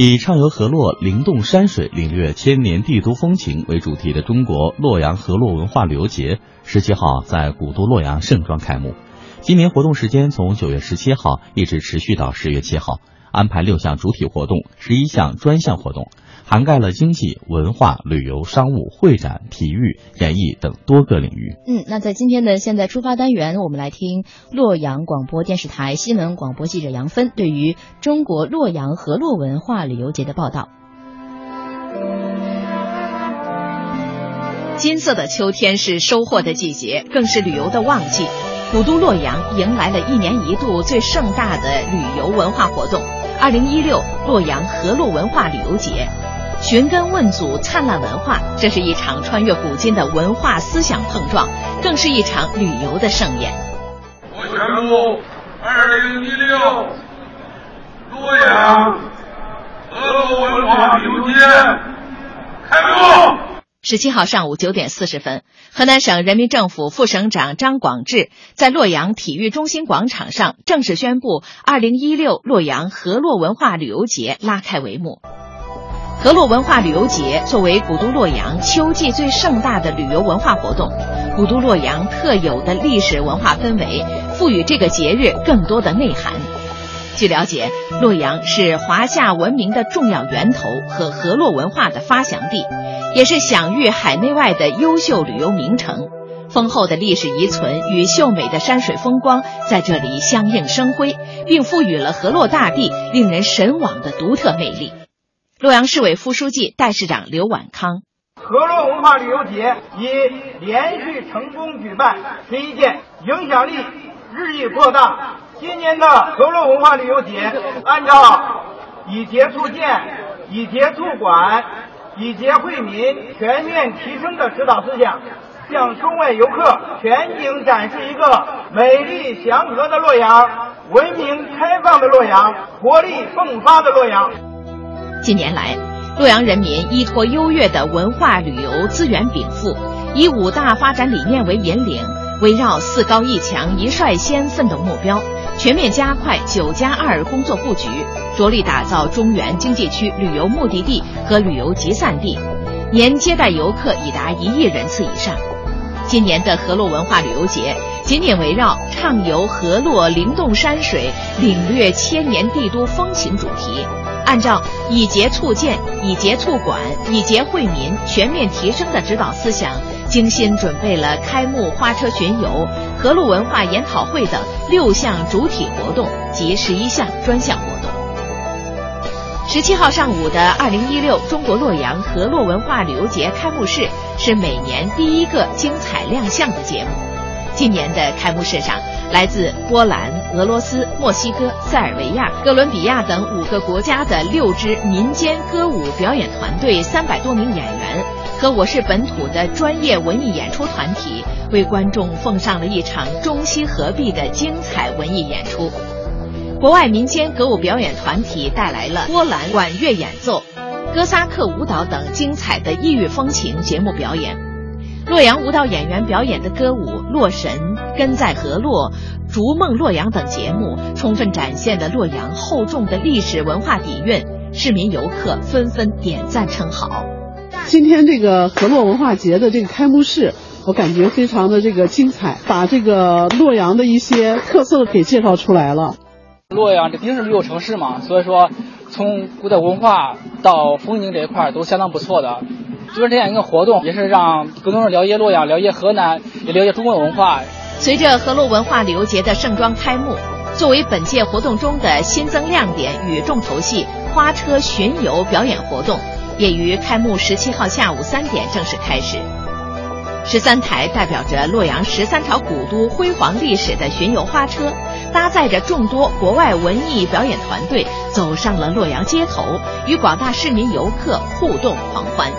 以畅游河洛、灵动山水、领略千年帝都风情为主题的中国洛阳河洛文化旅游节，十七号在古都洛阳盛装开幕。今年活动时间从九月十七号一直持续到十月七号，安排六项主体活动，十一项专项活动。涵盖了经济、文化、旅游、商务、会展、体育、演艺等多个领域。嗯，那在今天的现在出发单元，我们来听洛阳广播电视台新闻广播记者杨芬对于中国洛阳河洛文化旅游节的报道。金色的秋天是收获的季节，更是旅游的旺季。古都洛阳迎来了一年一度最盛大的旅游文化活动——二零一六洛阳河洛文化旅游节。寻根问祖，灿烂文化，这是一场穿越古今的文化思想碰撞，更是一场旅游的盛宴。我宣布，二零一六洛阳河洛文化旅游节开幕。十七号上午九点四十分，河南省人民政府副省长张广智在洛阳体育中心广场上正式宣布，二零一六洛阳河洛文化旅游节拉开帷幕。河洛文化旅游节作为古都洛阳秋季最盛大的旅游文化活动，古都洛阳特有的历史文化氛围，赋予这个节日更多的内涵。据了解，洛阳是华夏文明的重要源头和河洛文化的发祥地，也是享誉海内外的优秀旅游名城。丰厚的历史遗存与秀美的山水风光在这里相映生辉，并赋予了河洛大地令人神往的独特魅力。洛阳市委副书记、代市长刘婉康：河洛文化旅游节已连续成功举办十一届，影响力日益扩大。今年的河洛文化旅游节按照以节促建、以节促管、以节惠民、全面提升的指导思想，向中外游客全景展示一个美丽祥和的洛阳、文明开放的洛阳、活力迸发的洛阳。近年来，洛阳人民依托优越的文化旅游资源禀赋，以五大发展理念为引领，围绕“四高一强一率先”奋斗目标，全面加快“九加二”工作布局，着力打造中原经济区旅游目的地和旅游集散地，年接待游客已达一亿人次以上。今年的河洛文化旅游节紧紧围绕“畅游河洛，灵动山水，领略千年帝都风情”主题。按照以节促建、以节促管、以节惠民、全面提升的指导思想，精心准备了开幕花车巡游、河洛文化研讨会等六项主体活动及十一项专项活动。十七号上午的二零一六中国洛阳河洛文化旅游节开幕式是每年第一个精彩亮相的节目。今年的开幕式上。来自波兰、俄罗斯、墨西哥、塞尔维亚、哥伦比亚等五个国家的六支民间歌舞表演团队、三百多名演员和我市本土的专业文艺演出团体，为观众奉上了一场中西合璧的精彩文艺演出。国外民间歌舞表演团体带来了波兰管乐演奏、哥萨克舞蹈等精彩的异域风情节目表演。洛阳舞蹈演员表演的歌舞《洛神》《根在河洛》《逐梦洛阳》等节目，充分展现了洛阳厚重的历史文化底蕴，市民游客纷纷点赞称好。今天这个河洛文化节的这个开幕式，我感觉非常的这个精彩，把这个洛阳的一些特色给介绍出来了。洛阳这毕竟是旅游城市嘛，所以说从古代文化到风景这一块都相当不错的。就是这样一个活动，也是让更多人了解洛阳，了解河南，也了解中国文化。随着河洛文化旅游节的盛装开幕，作为本届活动中的新增亮点与重头戏，花车巡游表演活动也于开幕十七号下午三点正式开始。十三台代表着洛阳十三朝古都辉煌历史的巡游花车，搭载着众多国外文艺表演团队，走上了洛阳街头，与广大市民游客互动狂欢。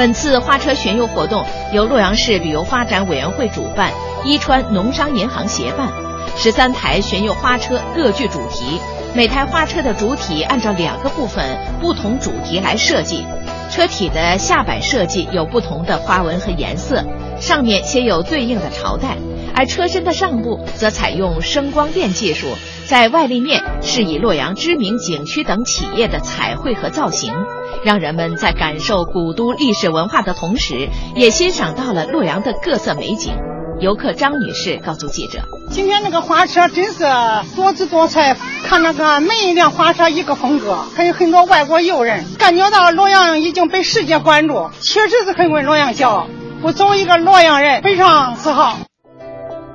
本次花车巡游活动由洛阳市旅游发展委员会主办，伊川农商银行协办。十三台巡游花车各具主题，每台花车的主体按照两个部分不同主题来设计。车体的下摆设计有不同的花纹和颜色，上面写有对应的朝代，而车身的上部则采用声光电技术，在外立面是以洛阳知名景区等企业的彩绘和造型，让人们在感受古都历史文化的同时，也欣赏到了洛阳的各色美景。游客张女士告诉记者：“今天那个花车真是多姿多彩，看那个每一辆花车一个风格，还有很多外国友人，感觉到洛阳已经被世界关注，确实是很为洛阳骄傲。我作为一个洛阳人，非常自豪。”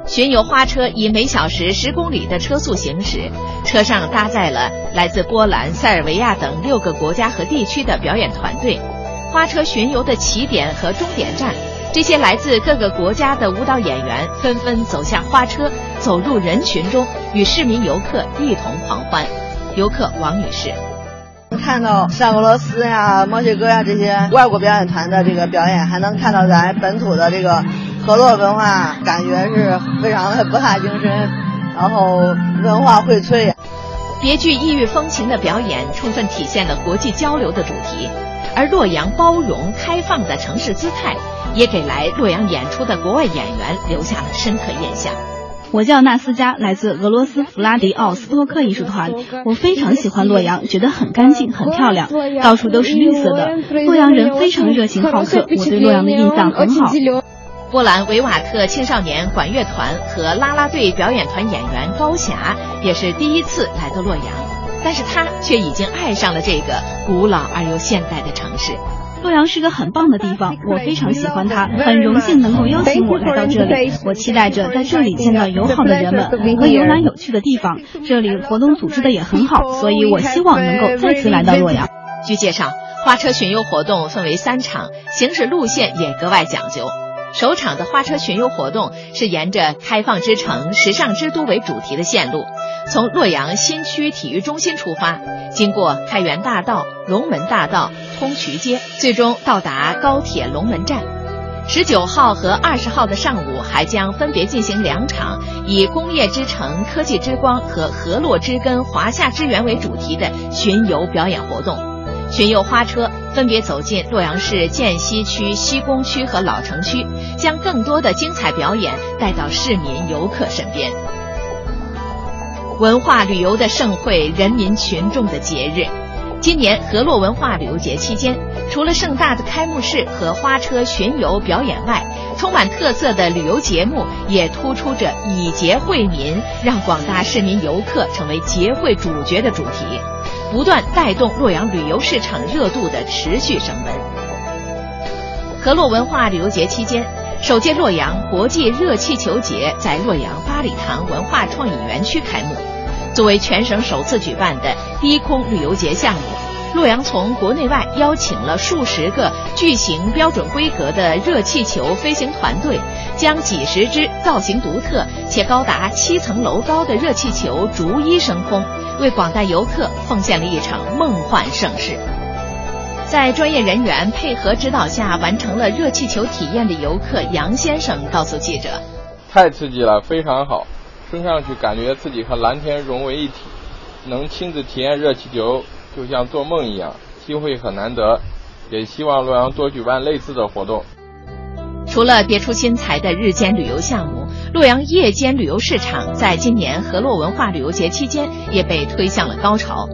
巡游花车以每小时十公里的车速行驶，车上搭载了来自波兰、塞尔维亚等六个国家和地区的表演团队。花车巡游的起点和终点站。这些来自各个国家的舞蹈演员纷纷走下花车，走入人群中，与市民游客一同狂欢。游客王女士，看到像俄罗斯呀、墨西哥呀这些外国表演团的这个表演，还能看到咱本土的这个河洛文化，感觉是非常的博大精深，然后文化荟萃。别具异域风情的表演，充分体现了国际交流的主题，而洛阳包容开放的城市姿态。也给来洛阳演出的国外演员留下了深刻印象。我叫纳斯加，来自俄罗斯弗拉迪奥斯托克艺术团。我非常喜欢洛阳，觉得很干净、很漂亮，到处都是绿色的。洛阳人非常热情好客，我对洛阳的印象很好。波兰维瓦特青少年管乐团和啦啦队表演团演员高霞也是第一次来到洛阳，但是他却已经爱上了这个古老而又现代的城市。洛阳是个很棒的地方，我非常喜欢它，很荣幸能够邀请我来到这里。我期待着在这里见到友好的人们和游览有趣的地方。这里活动组织的也很好，所以我希望能够再次来到洛阳。据介绍，花车巡游活动分为三场，行驶路线也格外讲究。首场的花车巡游活动是沿着“开放之城、时尚之都”为主题的线路，从洛阳新区体育中心出发，经过开元大道、龙门大道、通衢街，最终到达高铁龙门站。十九号和二十号的上午还将分别进行两场以“工业之城、科技之光”和“河洛之根、华夏之源”为主题的巡游表演活动。巡游花车分别走进洛阳市涧西区、西宫区和老城区，将更多的精彩表演带到市民游客身边。文化旅游的盛会，人民群众的节日。今年河洛文化旅游节期间，除了盛大的开幕式和花车巡游表演外，充满特色的旅游节目也突出着以节惠民，让广大市民游客成为节会主角的主题。不断带动洛阳旅游市场热度的持续升温。河洛文化旅游节期间，首届洛阳国际热气球节在洛阳八里塘文化创意园区开幕。作为全省首次举办的低空旅游节项目，洛阳从国内外邀请了数十个巨型标准规格的热气球飞行团队，将几十只造型独特且高达七层楼高的热气球逐一升空。为广大游客奉献了一场梦幻盛世。在专业人员配合指导下，完成了热气球体验的游客杨先生告诉记者：“太刺激了，非常好，升上去感觉自己和蓝天融为一体，能亲自体验热气球，就像做梦一样，机会很难得。也希望洛阳多举办类似的活动。”除了别出心裁的日间旅游项目，洛阳夜间旅游市场在今年河洛文化旅游节期间也被推向了高潮。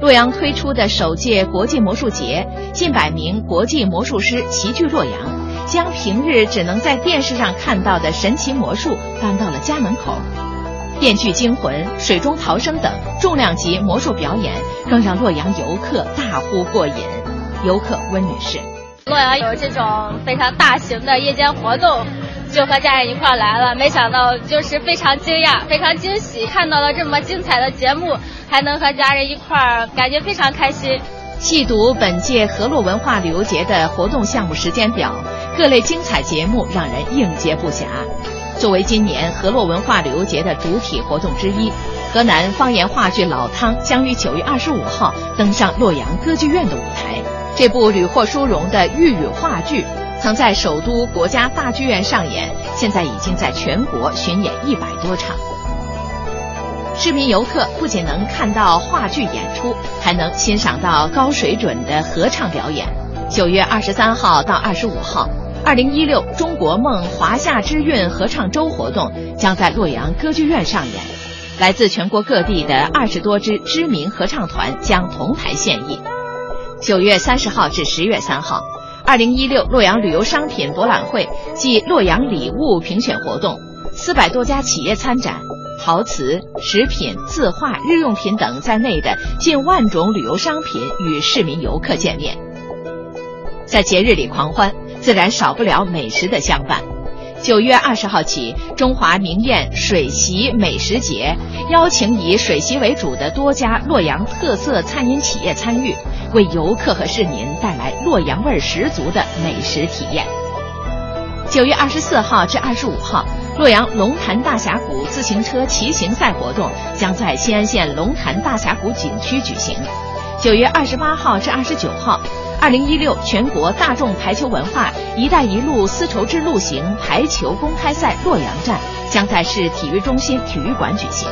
洛阳推出的首届国际魔术节，近百名国际魔术师齐聚洛阳，将平日只能在电视上看到的神奇魔术搬到了家门口。电锯惊魂、水中逃生等重量级魔术表演，更让洛阳游客大呼过瘾。游客温女士。洛阳有这种非常大型的夜间活动，就和家人一块来了。没想到就是非常惊讶，非常惊喜，看到了这么精彩的节目，还能和家人一块儿，感觉非常开心。细读本届河洛文化旅游节的活动项目时间表，各类精彩节目让人应接不暇。作为今年河洛文化旅游节的主体活动之一，河南方言话剧《老汤》将于九月二十五号登上洛阳歌剧院的舞台。这部屡获殊荣的豫语话剧，曾在首都国家大剧院上演，现在已经在全国巡演一百多场。市民游客不仅能看到话剧演出，还能欣赏到高水准的合唱表演。九月二十三号到二十五号，二零一六中国梦华夏之韵合唱周活动将在洛阳歌剧院上演，来自全国各地的二十多支知名合唱团将同台献艺。九月三十号至十月三号，二零一六洛阳旅游商品博览会暨洛阳礼物评选活动，四百多家企业参展，陶瓷、食品、字画、日用品等在内的近万种旅游商品与市民游客见面。在节日里狂欢，自然少不了美食的相伴。九月二十号起，中华名宴水席美食节邀请以水席为主的多家洛阳特色餐饮企业参与，为游客和市民带来洛阳味十足的美食体验。九月二十四号至二十五号，洛阳龙潭大峡谷自行车骑行赛活动将在西安县龙潭大峡谷景区举行。九月二十八号至二十九号。二零一六全国大众排球文化“一带一路”丝绸之路行排球公开赛洛阳站将在市体育中心体育馆举行。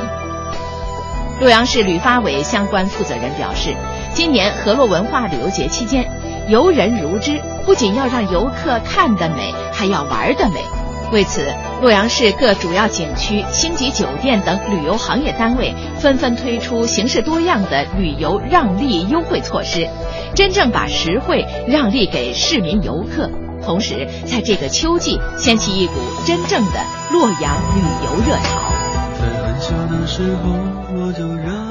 洛阳市旅发委相关负责人表示，今年河洛文化旅游节期间，游人如织，不仅要让游客看得美，还要玩得美。为此，洛阳市各主要景区、星级酒店等旅游行业单位纷纷推出形式多样的旅游让利优惠措施，真正把实惠让利给市民游客，同时在这个秋季掀起一股真正的洛阳旅游热潮。在很小的时候，我就让。